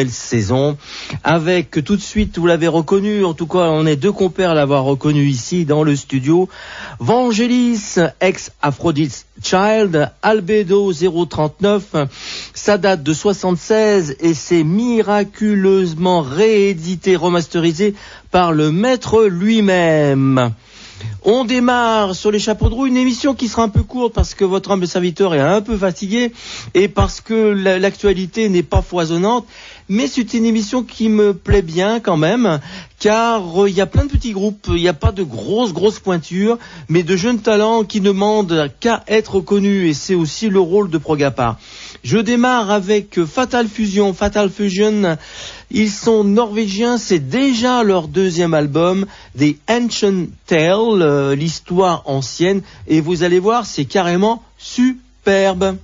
nouvelle saison avec tout de suite, vous l'avez reconnu, en tout cas on est deux compères à l'avoir reconnu ici dans le studio, Vangelis, ex Aphrodite Child, Albedo 039, ça date de 76 et c'est miraculeusement réédité, remasterisé par le maître lui-même. On démarre sur les chapeaux de roue une émission qui sera un peu courte parce que votre humble serviteur est un peu fatigué et parce que l'actualité n'est pas foisonnante. Mais c'est une émission qui me plaît bien quand même, car euh, il y a plein de petits groupes, il n'y a pas de grosses grosses pointures, mais de jeunes talents qui ne demandent qu'à être connus et c'est aussi le rôle de Progapar. Je démarre avec Fatal Fusion. Fatal Fusion, ils sont norvégiens, c'est déjà leur deuxième album, The Ancient Tale, euh, l'histoire ancienne, et vous allez voir, c'est carrément superbe.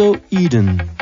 Also Eden.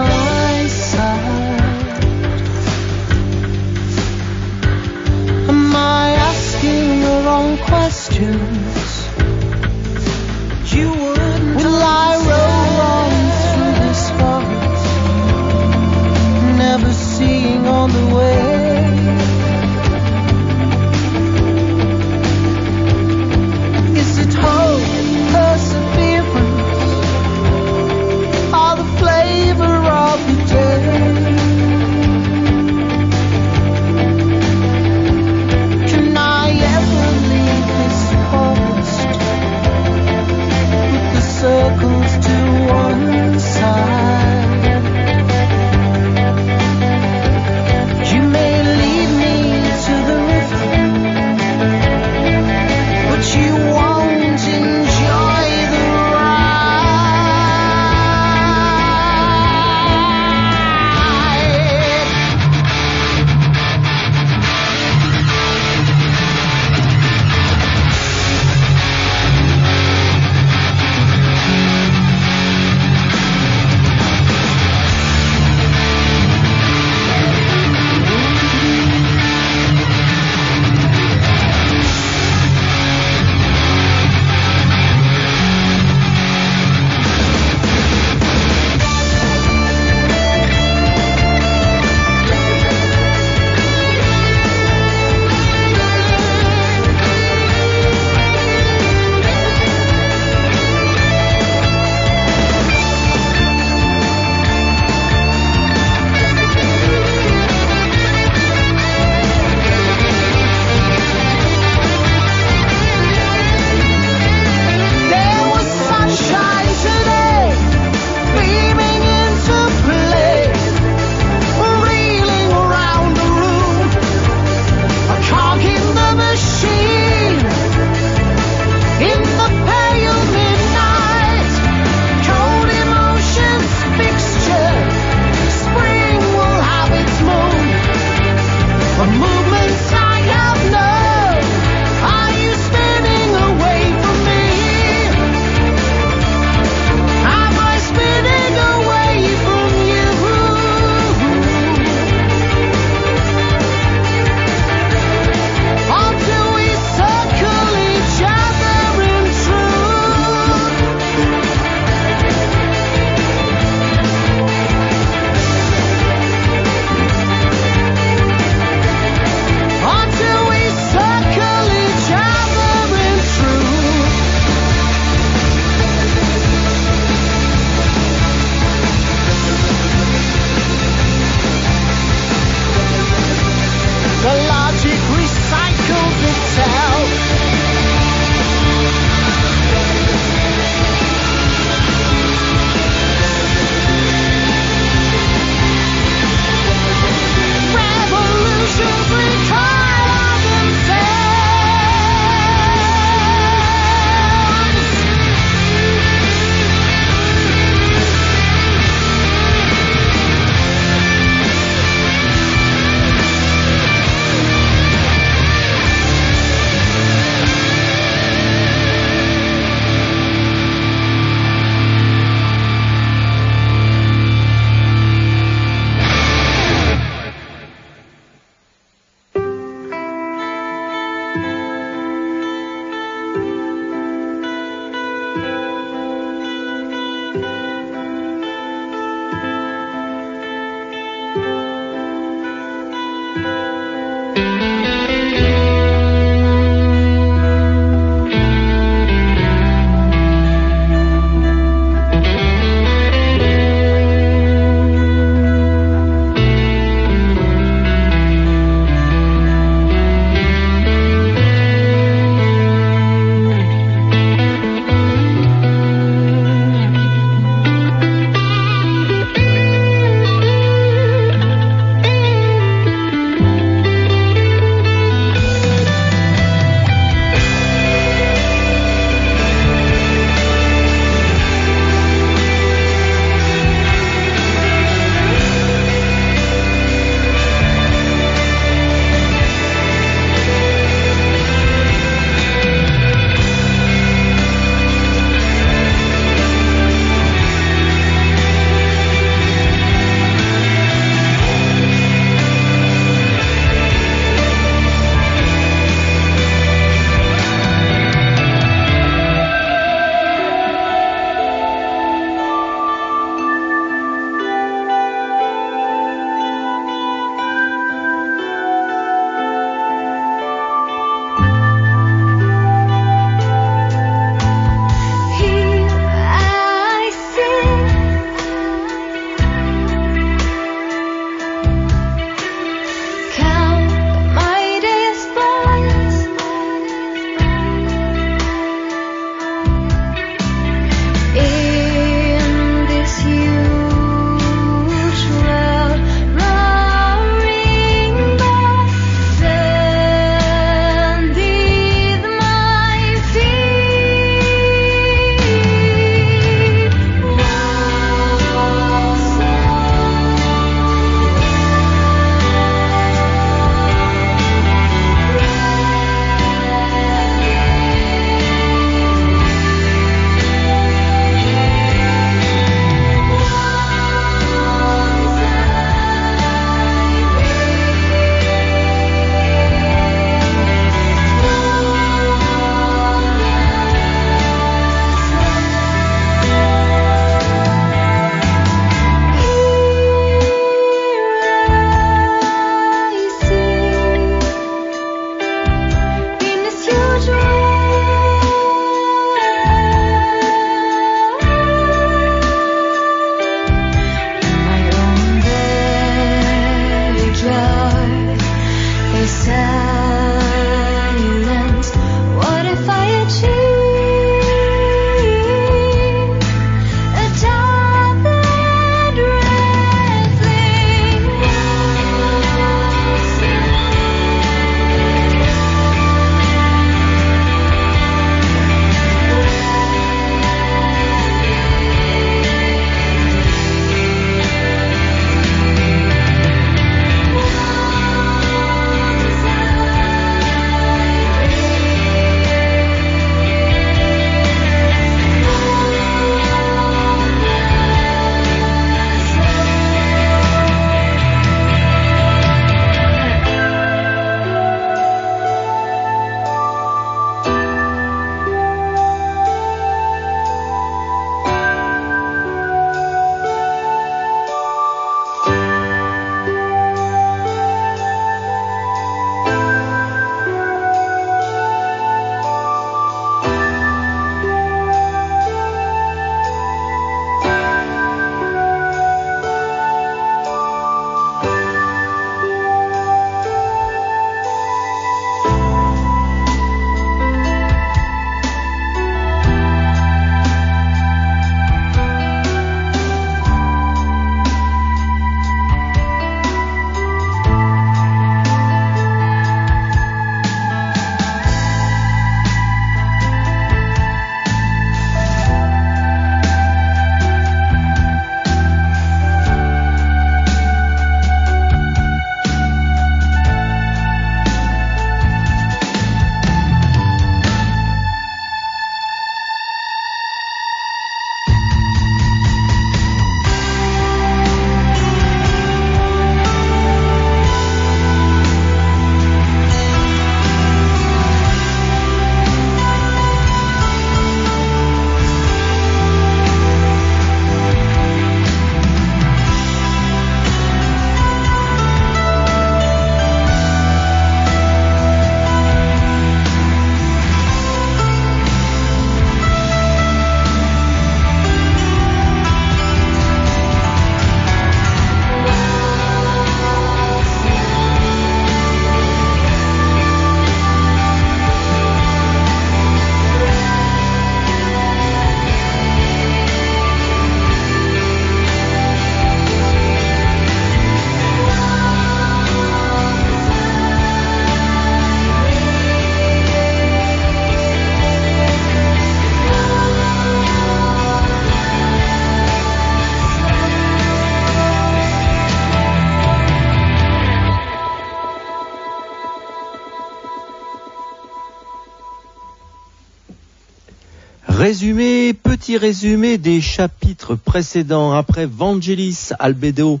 Résumé, petit résumé des chapitres précédents après Vangelis Albedo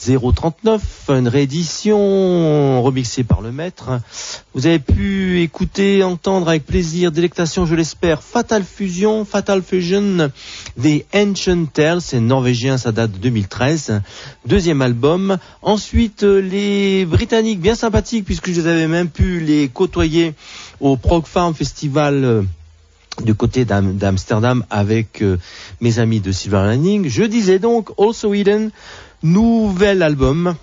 039, une réédition remixée par le maître. Vous avez pu écouter, entendre avec plaisir, délectation, je l'espère, Fatal Fusion, Fatal Fusion, The Ancient Tales, c'est norvégien, ça date de 2013, deuxième album. Ensuite, les Britanniques, bien sympathiques, puisque je les avais même pu les côtoyer au Prog Farm Festival du côté d'Amsterdam avec euh, mes amis de Silver Lining. Je disais donc Also Eden, nouvel album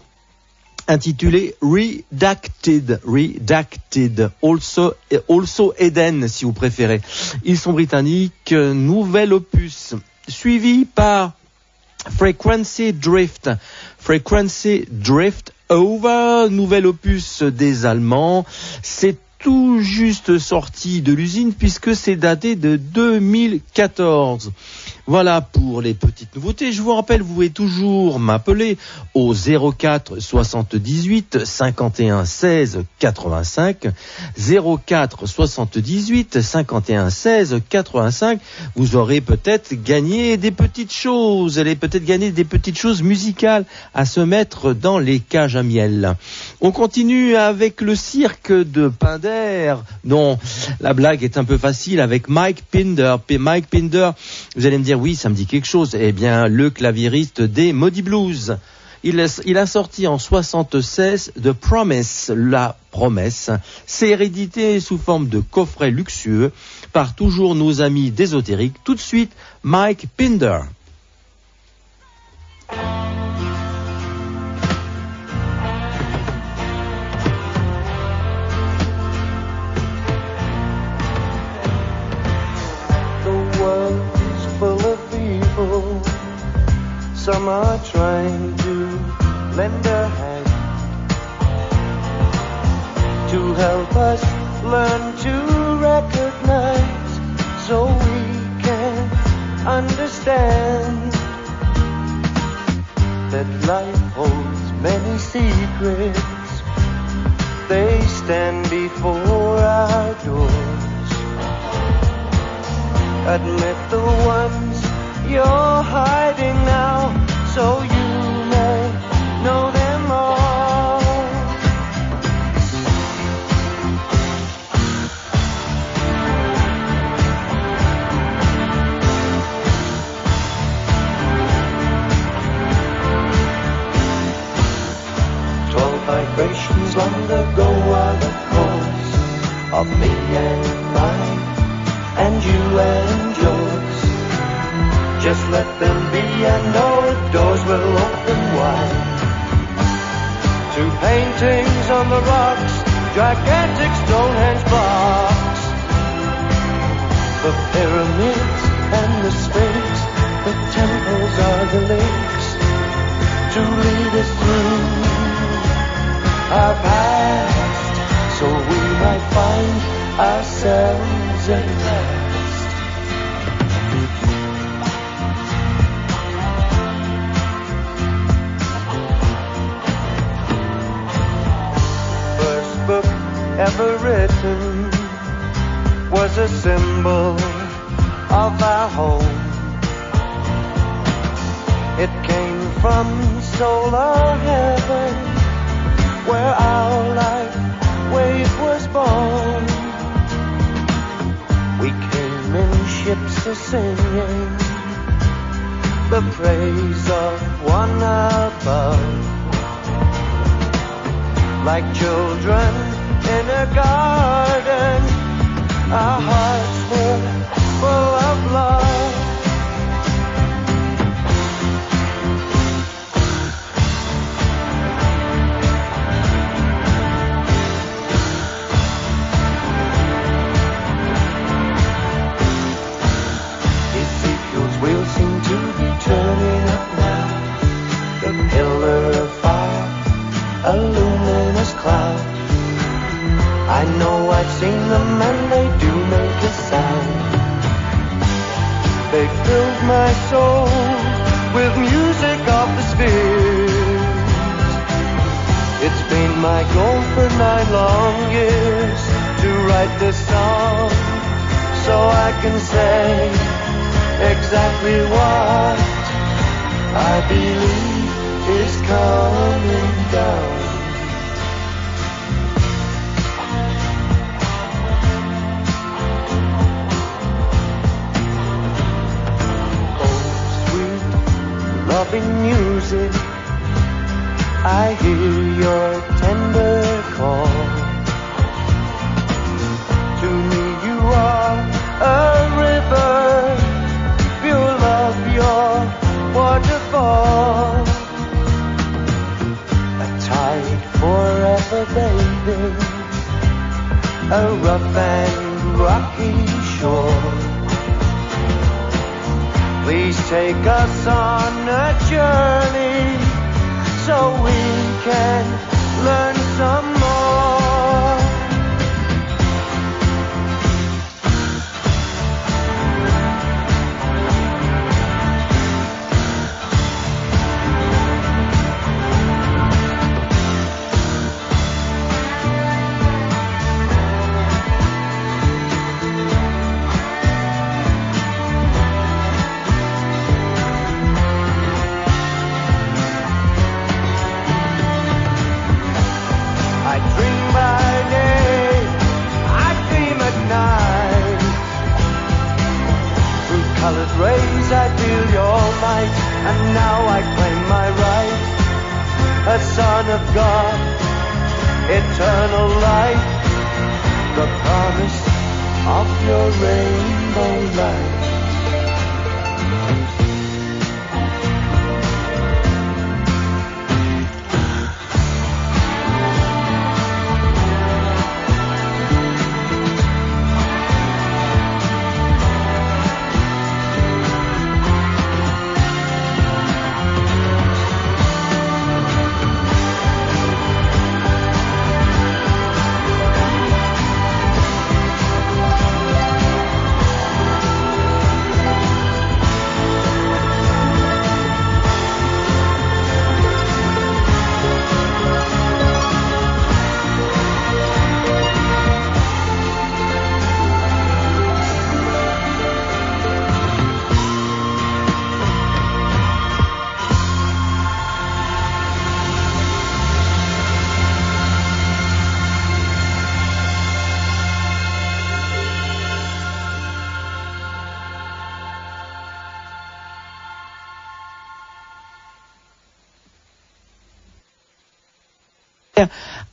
intitulé Redacted, Redacted, also, also Eden si vous préférez. Ils sont britanniques, nouvel opus, suivi par Frequency Drift, Frequency Drift Over, nouvel opus des Allemands. Tout juste sorti de l'usine puisque c'est daté de 2014. Voilà pour les petites nouveautés. Je vous rappelle, vous pouvez toujours m'appeler au 04 78 51 16 85. 04 78 51 16 85. Vous aurez peut-être gagné des petites choses. Allez peut-être gagner des petites choses musicales à se mettre dans les cages à miel. On continue avec le cirque de Pinder. Non, la blague est un peu facile avec Mike Pinder. Mike Pinder, vous allez me dire oui, ça me dit quelque chose. Eh bien, le claviériste des Maudit Blues. Il, a sorti en 76 The Promise, la promesse. C'est hérédité sous forme de coffret luxueux par toujours nos amis d'ésotérique. Tout de suite, Mike Pinder. Some are trying to lend a hand to help us learn to recognize so we can understand that life holds many secrets. They stand before our doors. Admit the ones you're hiding now so you may know them all. Twelve vibrations long ago are the cause of me and mine, and you and yours. Just let them be and know the doors will open wide. To paintings on the rocks, gigantic Stonehenge blocks. The pyramids and the sphinx, the temples are the links to lead us through our past so we might find ourselves last. Ever written was a symbol of our home. It came from solar heaven where our life wave was born. We came in ships a singing the praise of one above. Like children in a garden. Our hearts were full of love.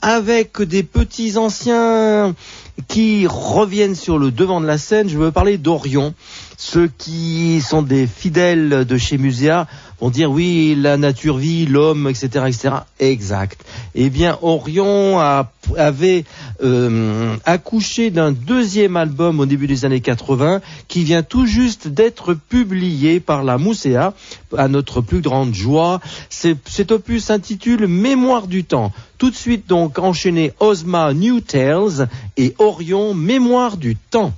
Avec des petits anciens qui reviennent sur le devant de la scène. Je veux parler d'Orion. Ceux qui sont des fidèles de chez Muséa vont dire oui, la nature vit, l'homme, etc., etc. Exact. Eh bien, Orion avait euh, accouché d'un deuxième album au début des années 80 qui vient tout juste d'être publié par la Mousséa à notre plus grande joie. Cet opus s'intitule Mémoire du temps. Tout de suite donc enchaîné Ozma New Tales et Orion Mémoire du temps.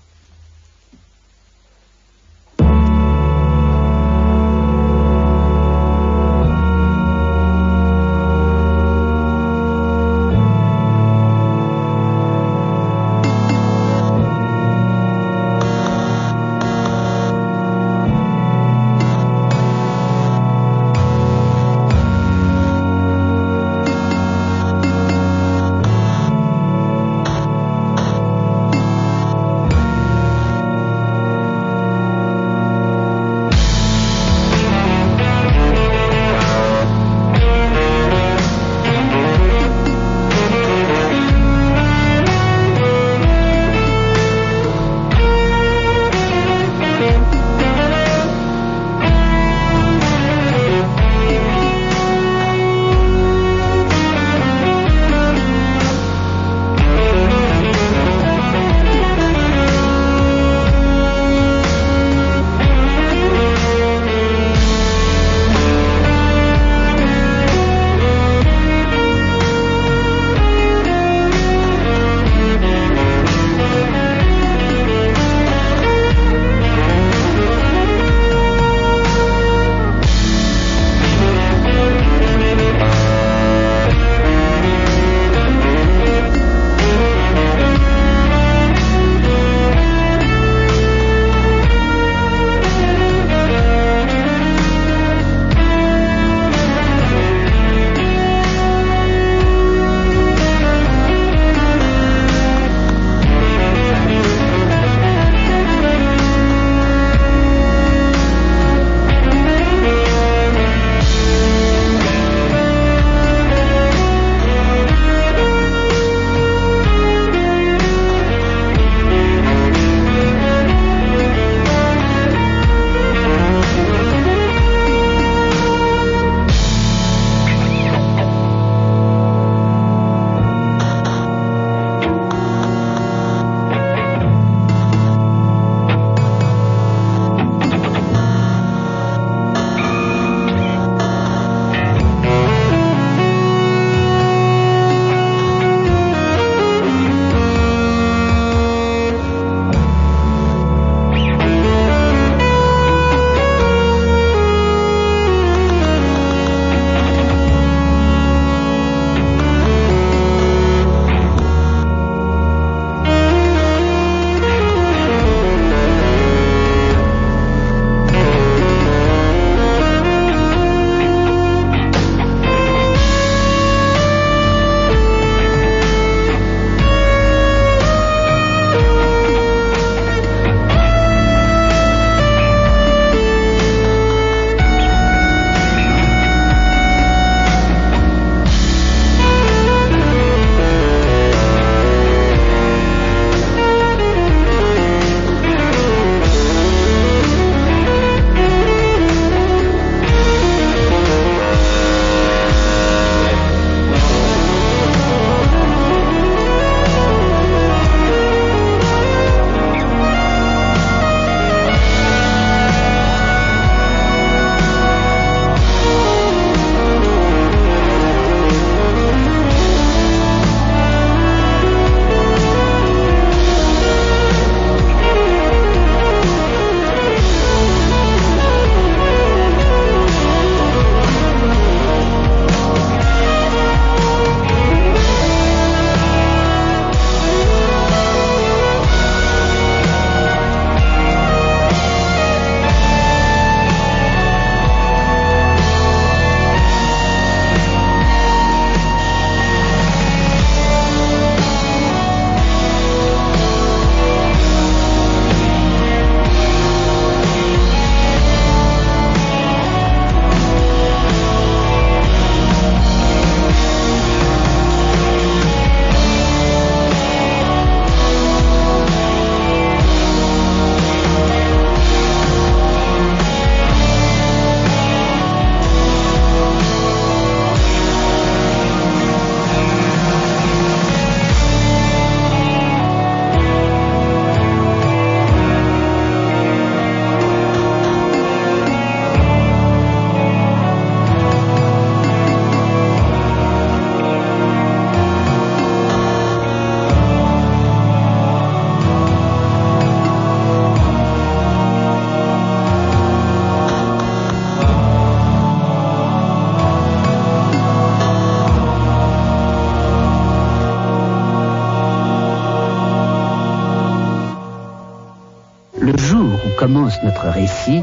Notre récit,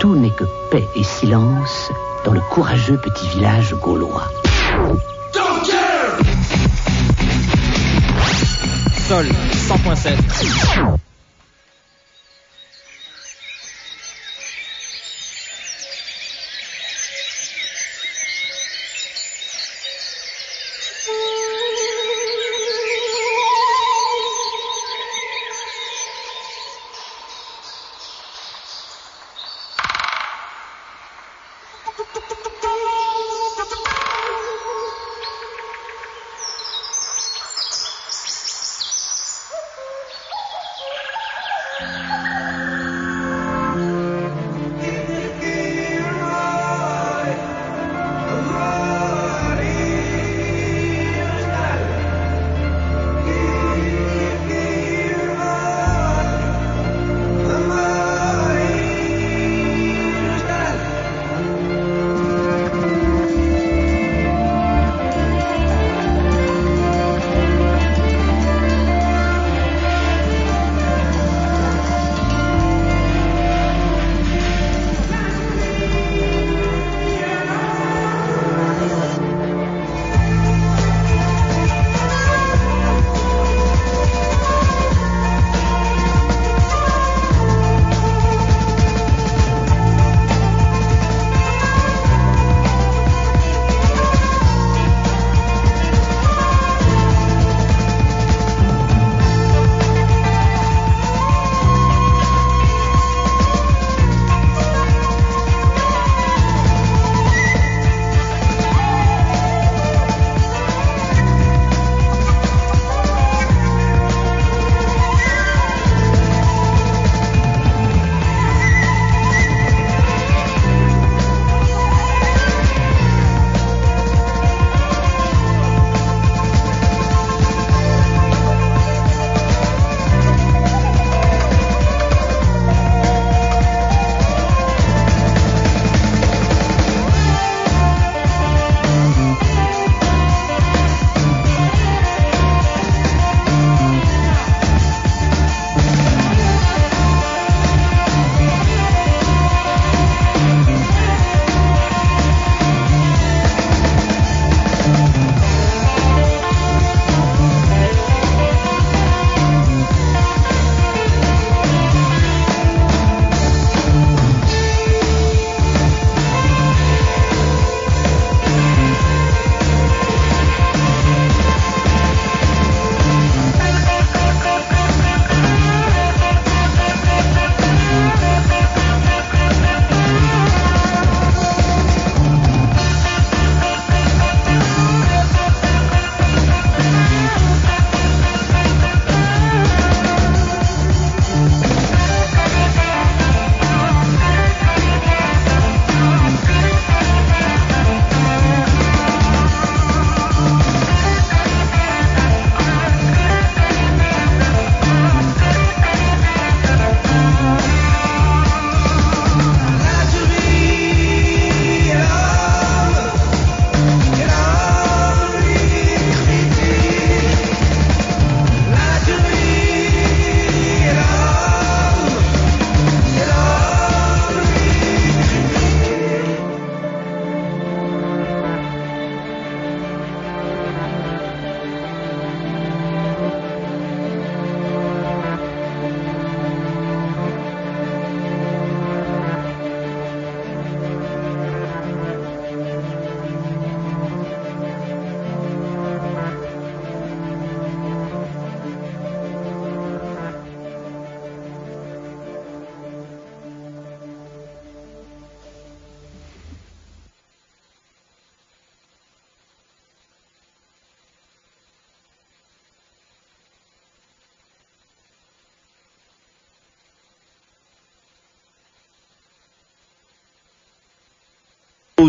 tout n'est que paix et silence dans le courageux petit village gaulois. Sol 100.7.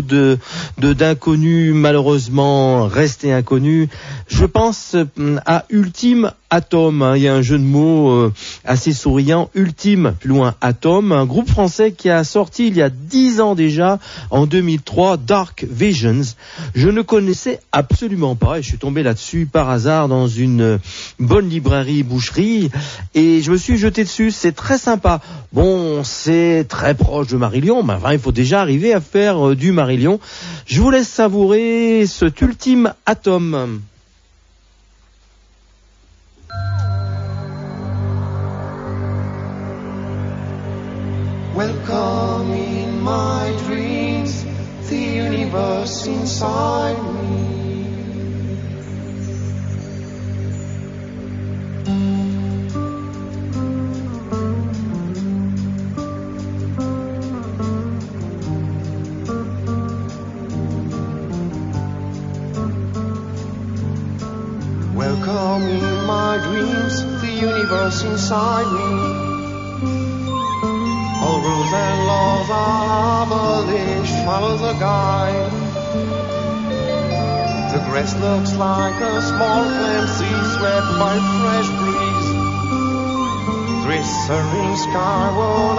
de d'inconnus malheureusement restés inconnus. Je pense hum, à Ultime Atom. Hein. Il y a un jeu de mots euh, assez souriant. Ultime, plus loin Atom, un groupe français qui a sorti il y a dix ans déjà, en 2003, Dark Visions. Je ne connaissais absolument pas et je suis tombé là-dessus par hasard dans une bonne librairie boucherie et je me suis jeté dessus. C'est très sympa. Bon, c'est très proche de Marillion, mais enfin, il faut déjà arriver à faire euh, du Marillion. Je vous laisse savourer cet ultime Atom. Welcome in my dreams, the universe inside me. Welcome my dreams, the universe inside me. All rules and laws are abolished, follow the guide. The grass looks like a small sea swept by fresh breeze. Glittering skyward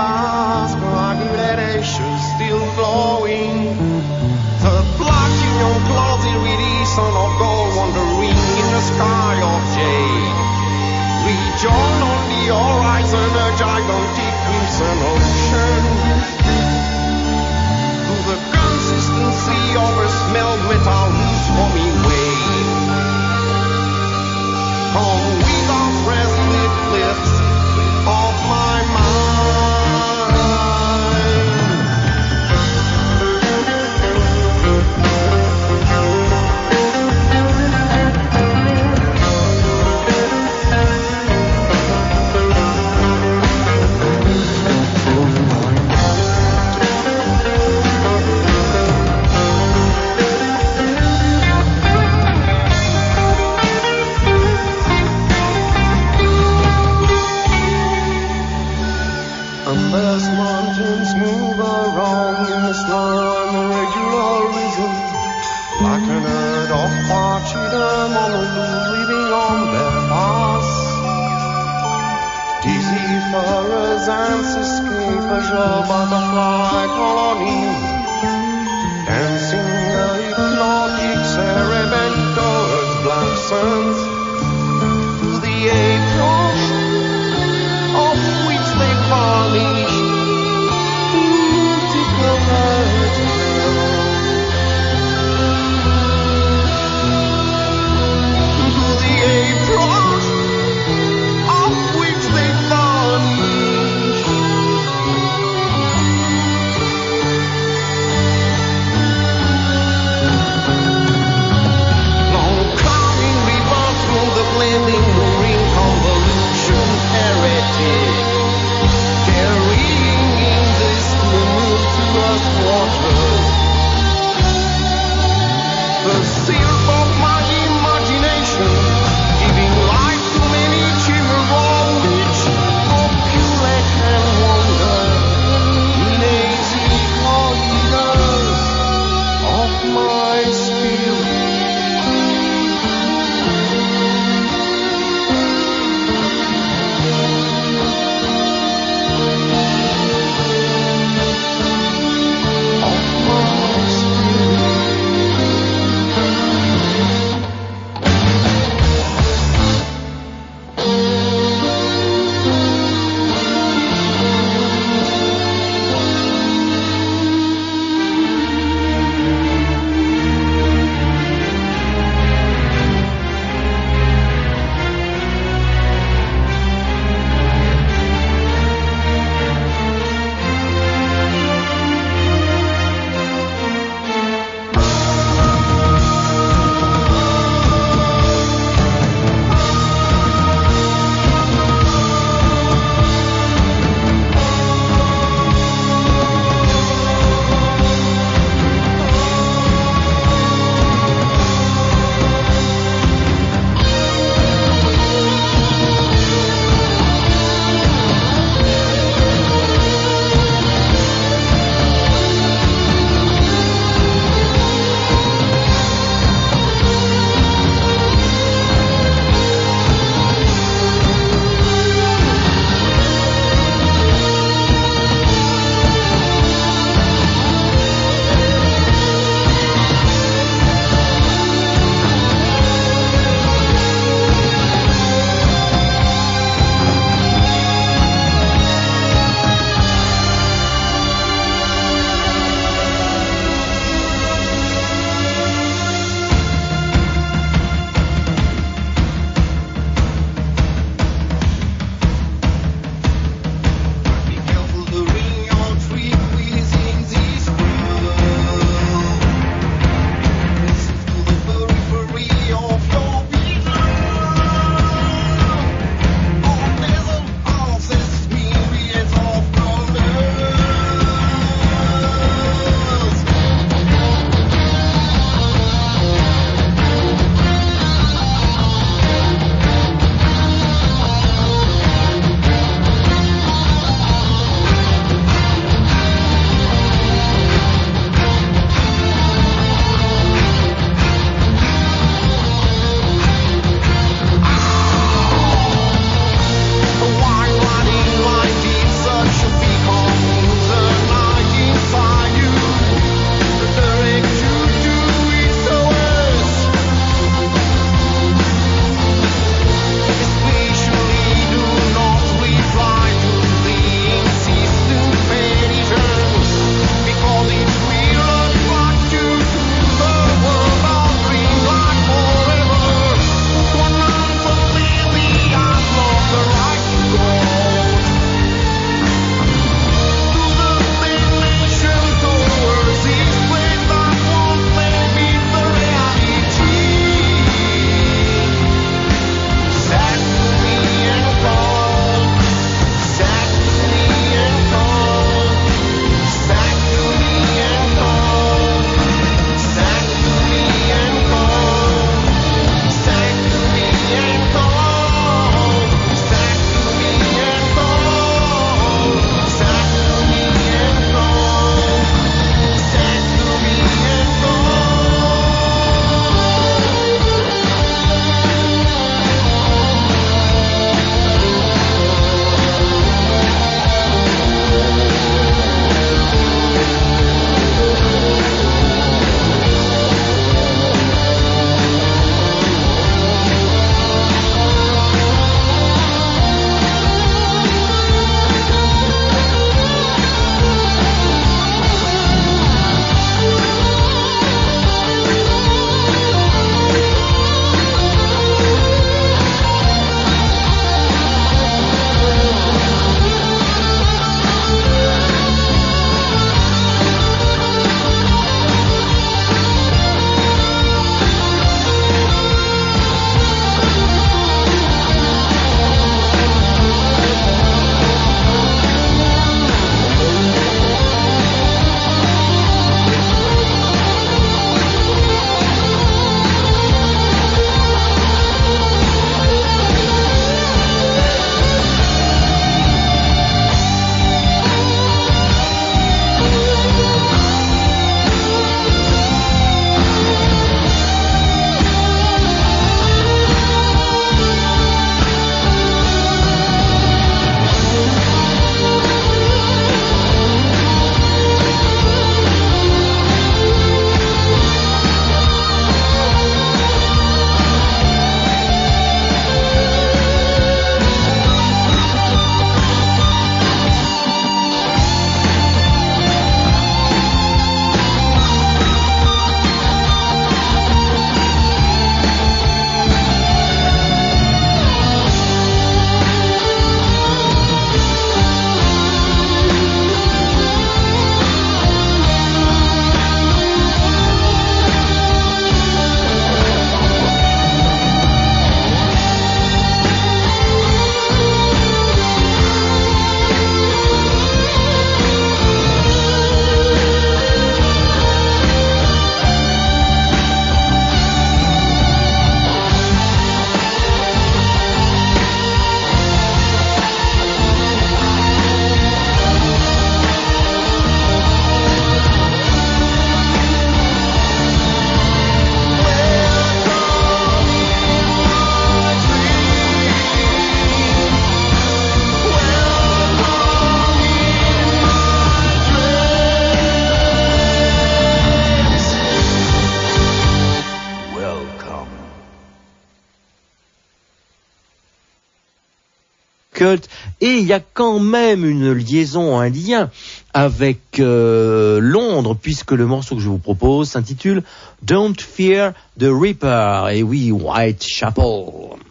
il y a quand même une liaison, un lien avec euh, Londres, puisque le morceau que je vous propose s'intitule Don't Fear the Reaper. Et oui, Whitechapel.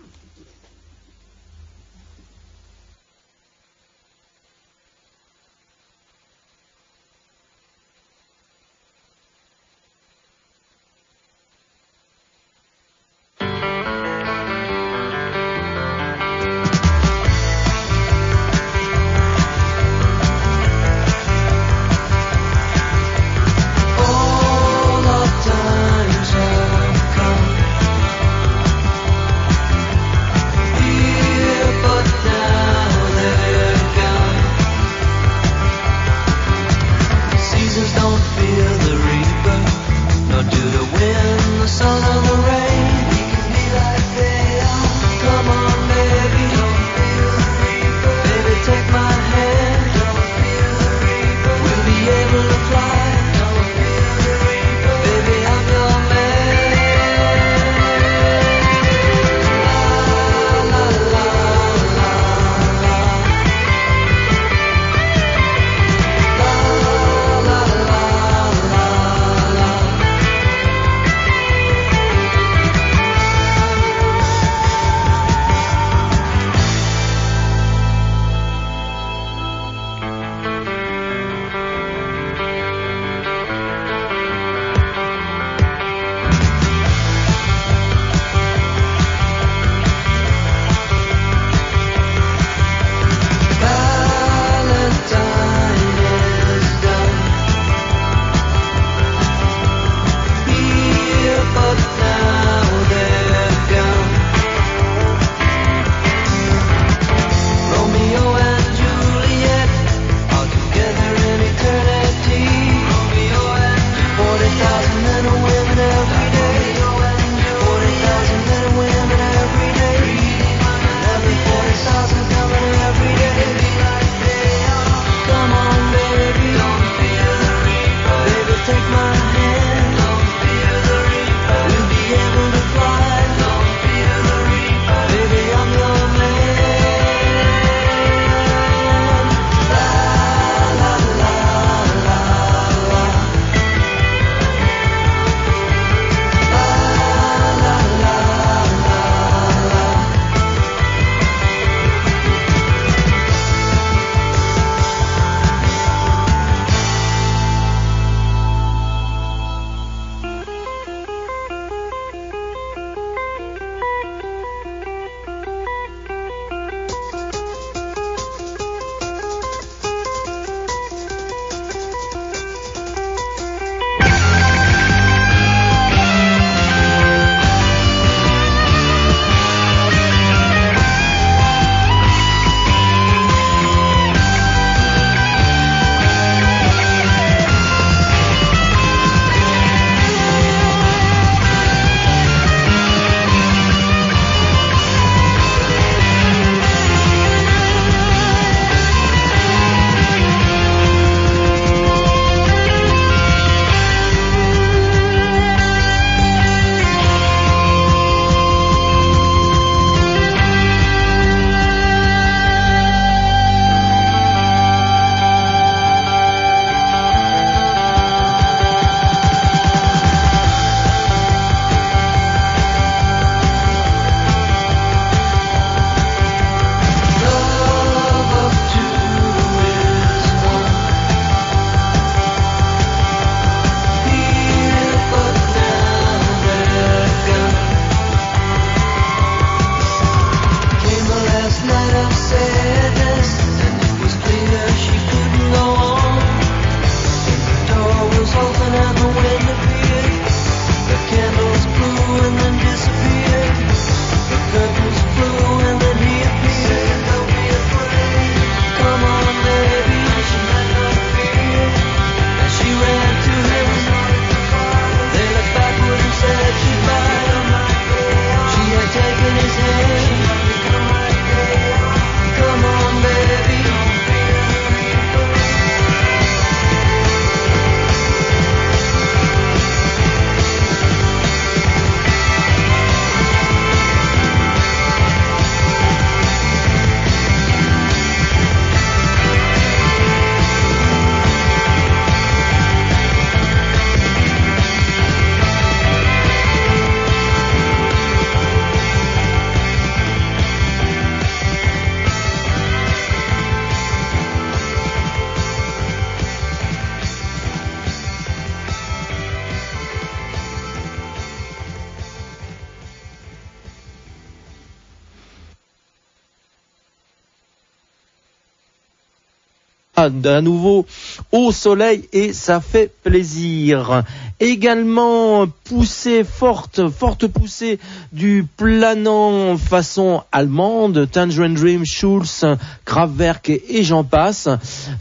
À, nouveau au soleil et ça fait plaisir. Également poussée forte, forte poussée du planant façon allemande, Tangerine Dream, Schulz, Kraftwerk et, j'en passe.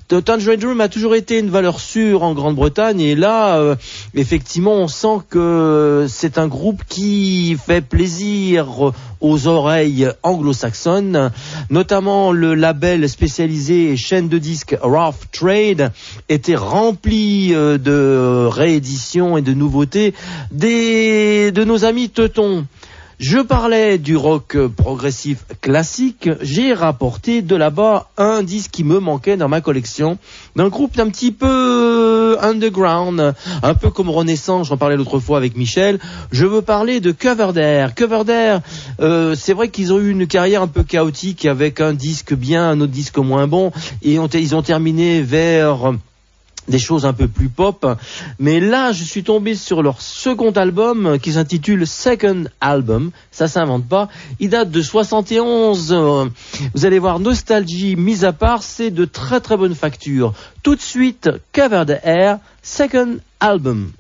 Tangerine Dream a toujours été une valeur sûre en Grande-Bretagne et là, euh, effectivement, on sent que c'est un groupe qui fait plaisir aux oreilles anglo-saxonnes, notamment le label spécialisé chaîne de disques Rough Trade était rempli euh, de rééditions et de nouveautés des, de nos amis Teutons. Je parlais du rock progressif classique, j'ai rapporté de là-bas un disque qui me manquait dans ma collection, d'un groupe un petit peu underground, un peu comme Renaissance, j'en parlais l'autre fois avec Michel. Je veux parler de Coverdare. Coverdare, euh, c'est vrai qu'ils ont eu une carrière un peu chaotique avec un disque bien, un autre disque moins bon, et ils ont terminé vers des choses un peu plus pop. Mais là, je suis tombé sur leur second album qui s'intitule Second Album. Ça s'invente pas. Il date de 71. Euh, Vous allez voir, nostalgie mise à part, c'est de très très bonne facture. Tout de suite, Cover the Air, Second Album.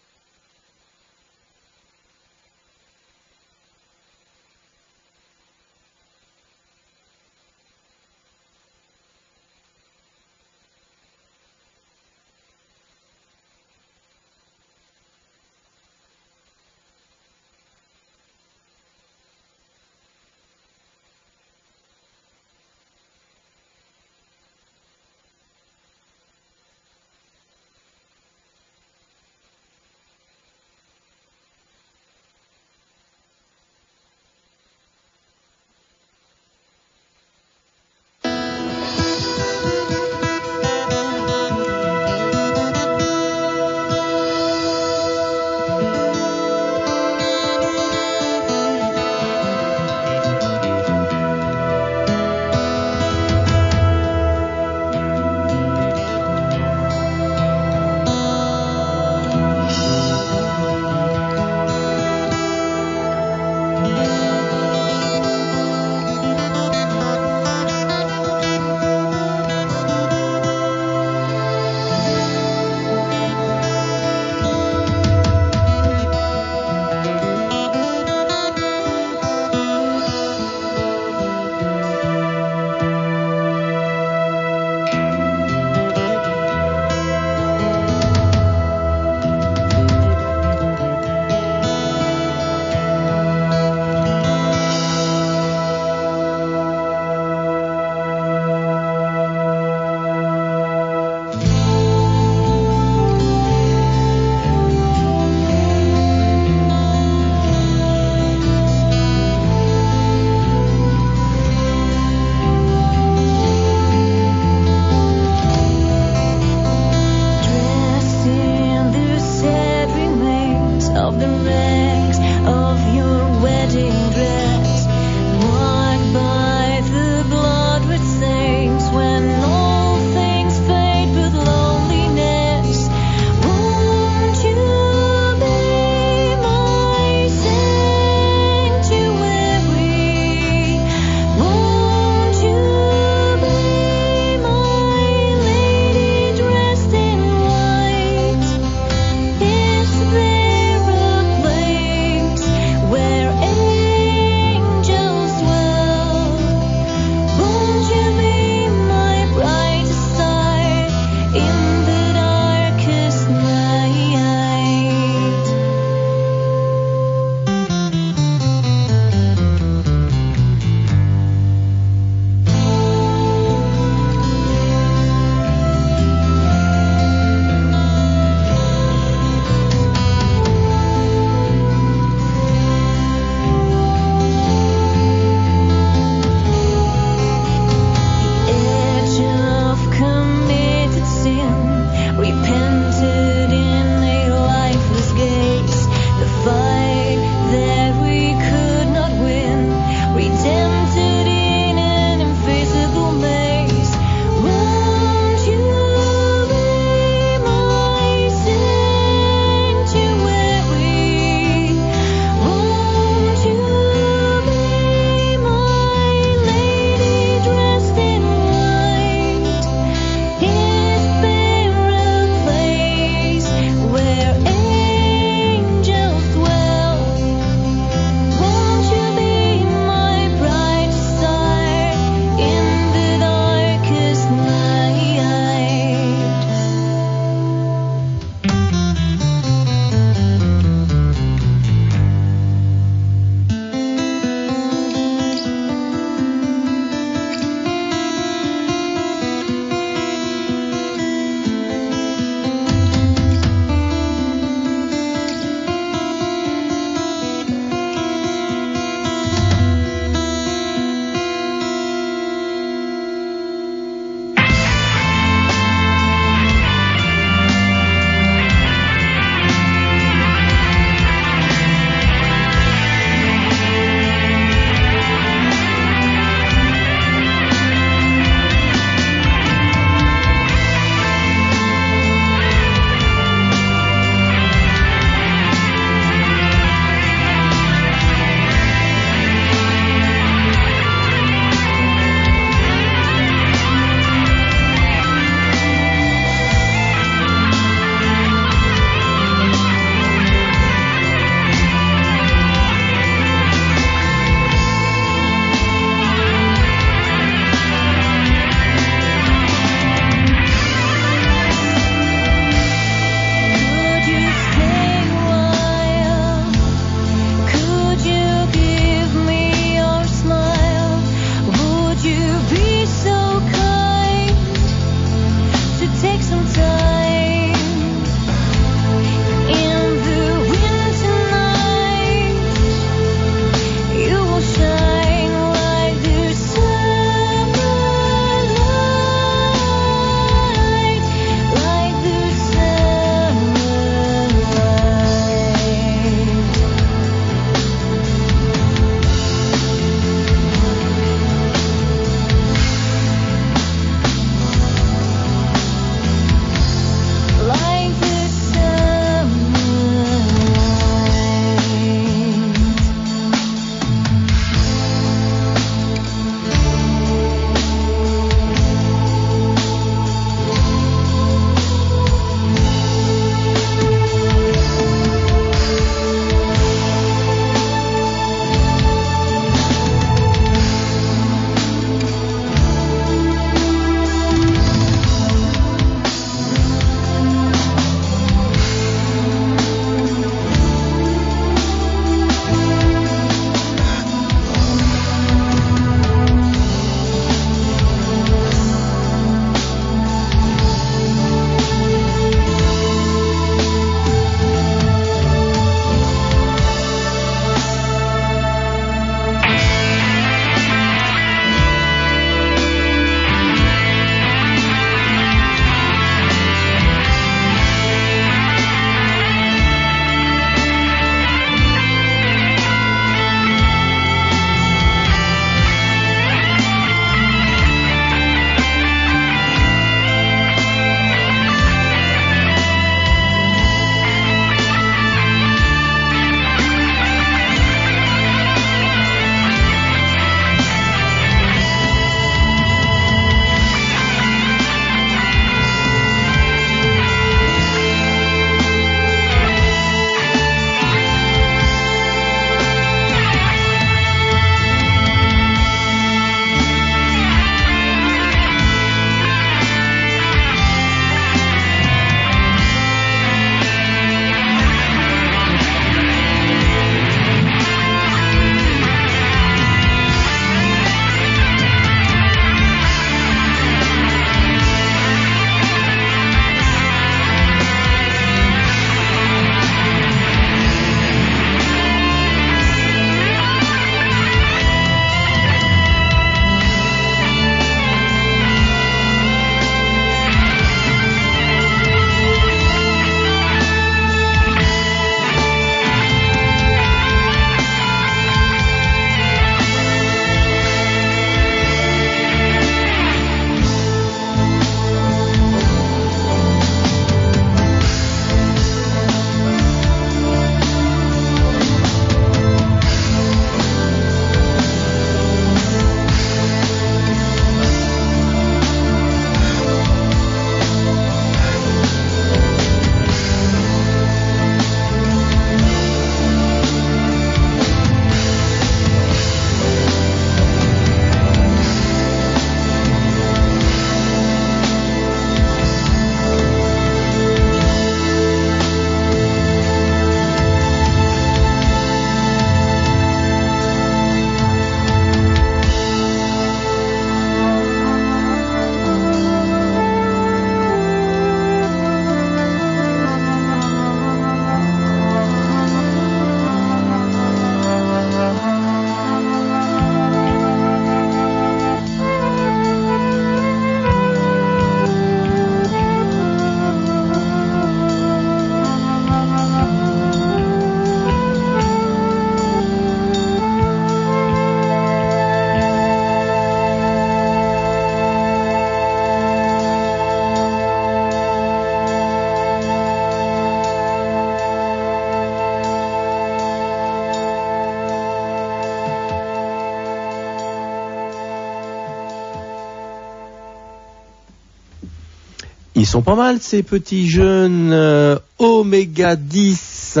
Sont pas mal ces petits jeunes euh, Oméga 10.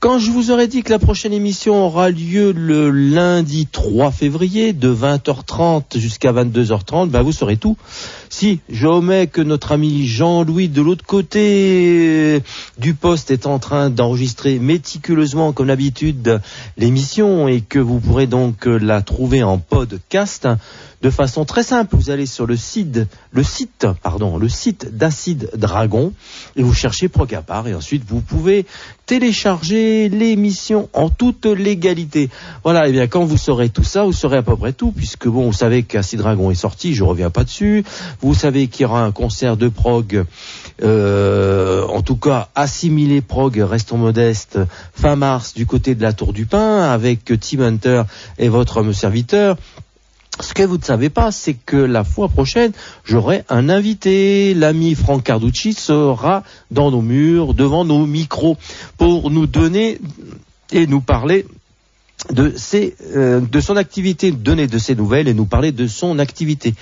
Quand je vous aurais dit que la prochaine émission aura lieu le lundi 3 février de 20h30 jusqu'à 22h30, ben vous saurez tout. Si je que notre ami Jean-Louis de l'autre côté du poste est en train d'enregistrer méticuleusement comme d'habitude l'émission et que vous pourrez donc la trouver en podcast de façon très simple. Vous allez sur le site, le site, pardon, le site d'Acide Dragon et vous cherchez Procapar et ensuite vous pouvez télécharger l'émission en toute légalité. Voilà, et bien quand vous saurez tout ça, vous saurez à peu près tout puisque bon, vous savez qu'Acide Dragon est sorti, je reviens pas dessus. Vous savez qu'il y aura un concert de prog, euh, en tout cas assimilé prog, restons modestes, fin mars du côté de la Tour du Pin avec Tim Hunter et votre homme serviteur. Ce que vous ne savez pas, c'est que la fois prochaine, j'aurai un invité. L'ami Franck Carducci sera dans nos murs, devant nos micros, pour nous donner et nous parler de, ses, euh, de son activité, donner de ses nouvelles et nous parler de son activité.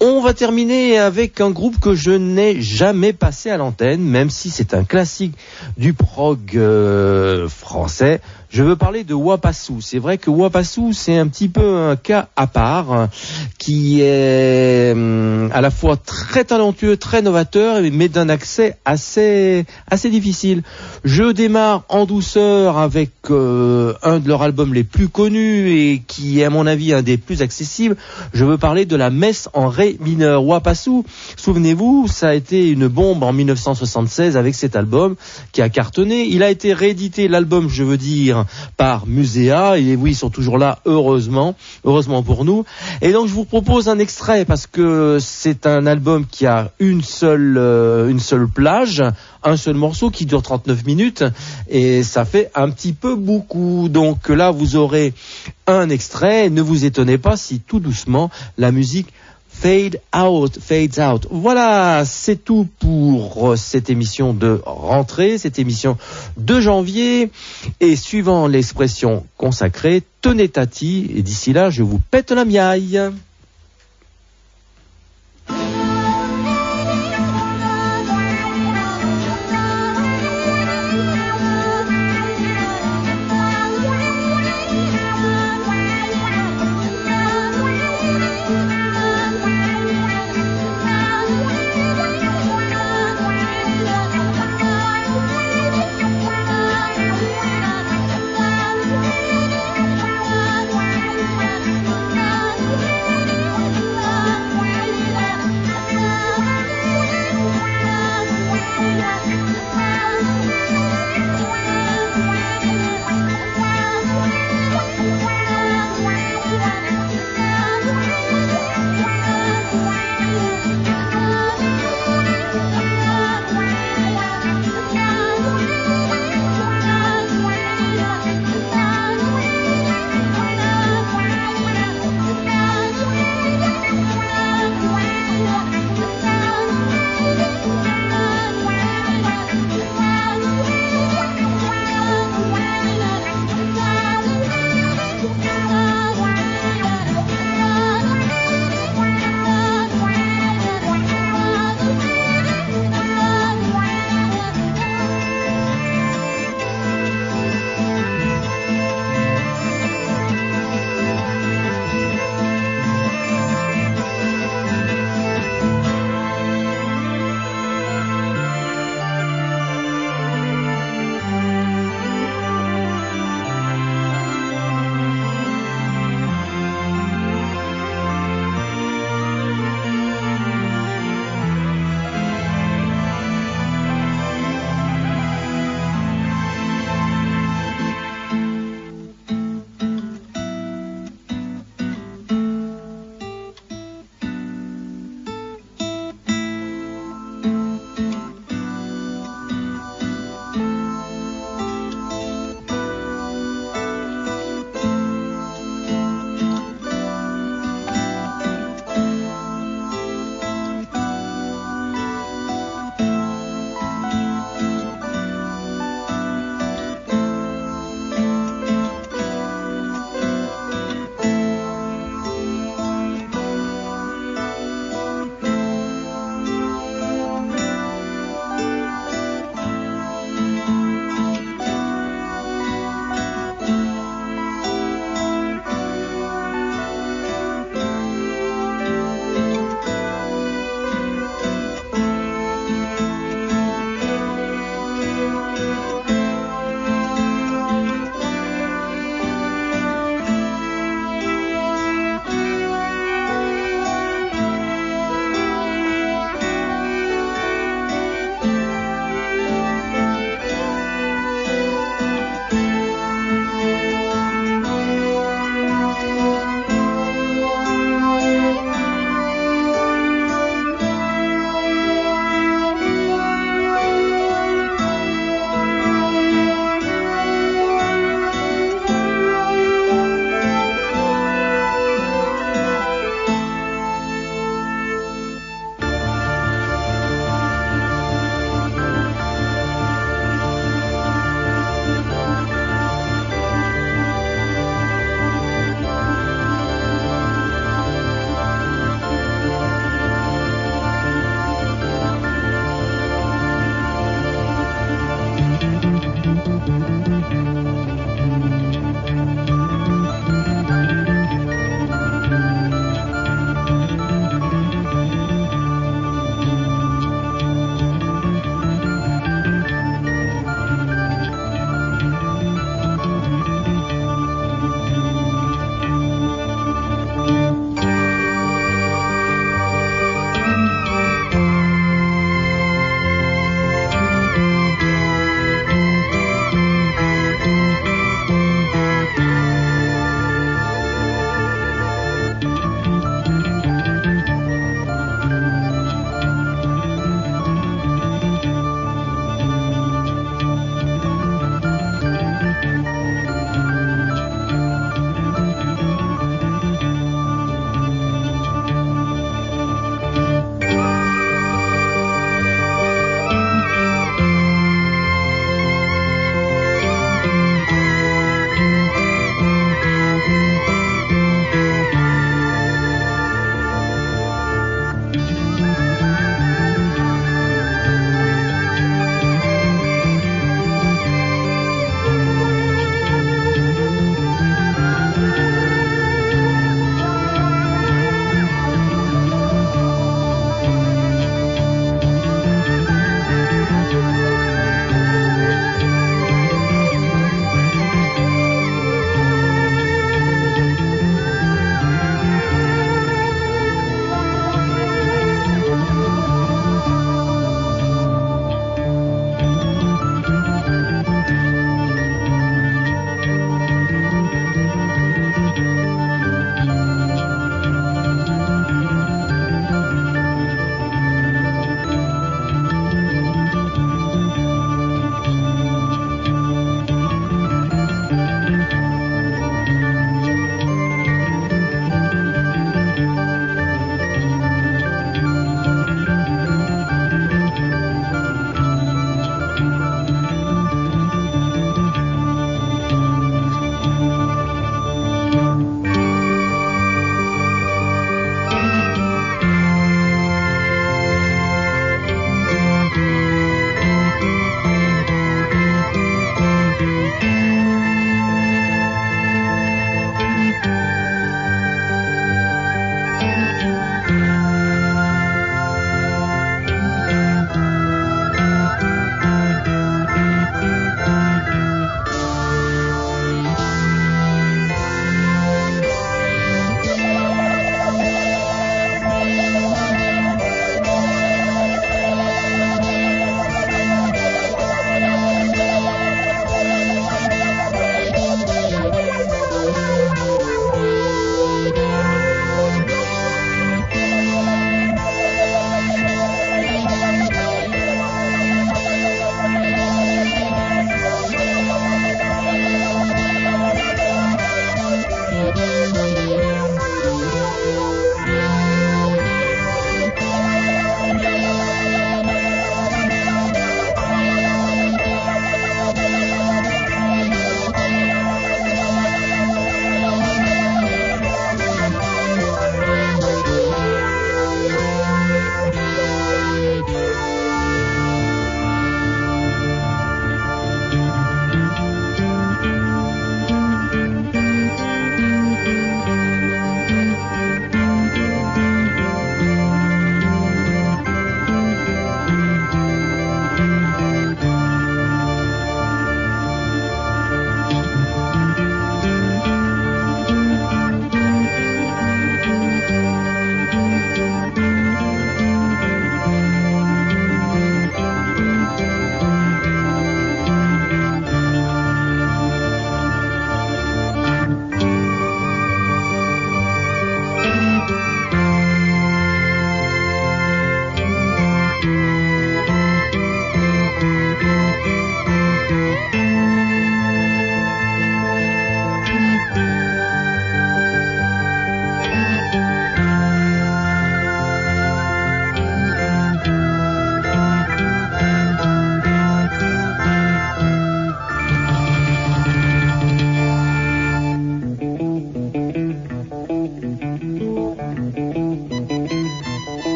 On va terminer avec un groupe que je n'ai jamais passé à l'antenne, même si c'est un classique du prog euh, français. Je veux parler de Wapassou. C'est vrai que Wapassou, c'est un petit peu un cas à part, hein, qui est hum, à la fois très talentueux, très novateur, mais d'un accès assez, assez difficile. Je démarre en douceur avec euh, un de leurs albums les plus connus et qui est à mon avis un des plus accessibles. Je veux parler de la messe en ré mineur. Wapassou, souvenez-vous, ça a été une bombe en 1976 avec cet album qui a cartonné. Il a été réédité, l'album, je veux dire, par Muséa. Et oui, ils sont toujours là, heureusement, heureusement pour nous. Et donc, je vous propose un extrait parce que c'est un album qui a une seule, euh, une seule plage, un seul morceau qui dure 39 minutes et ça fait un petit peu beaucoup. Donc là, vous aurez un extrait. Ne vous étonnez pas si tout doucement la musique Fade Out, Fades Out. Voilà, c'est tout pour euh, cette émission de rentrée, cette émission de janvier. Et suivant l'expression consacrée, tenez tati. Et d'ici là, je vous pète la miaille.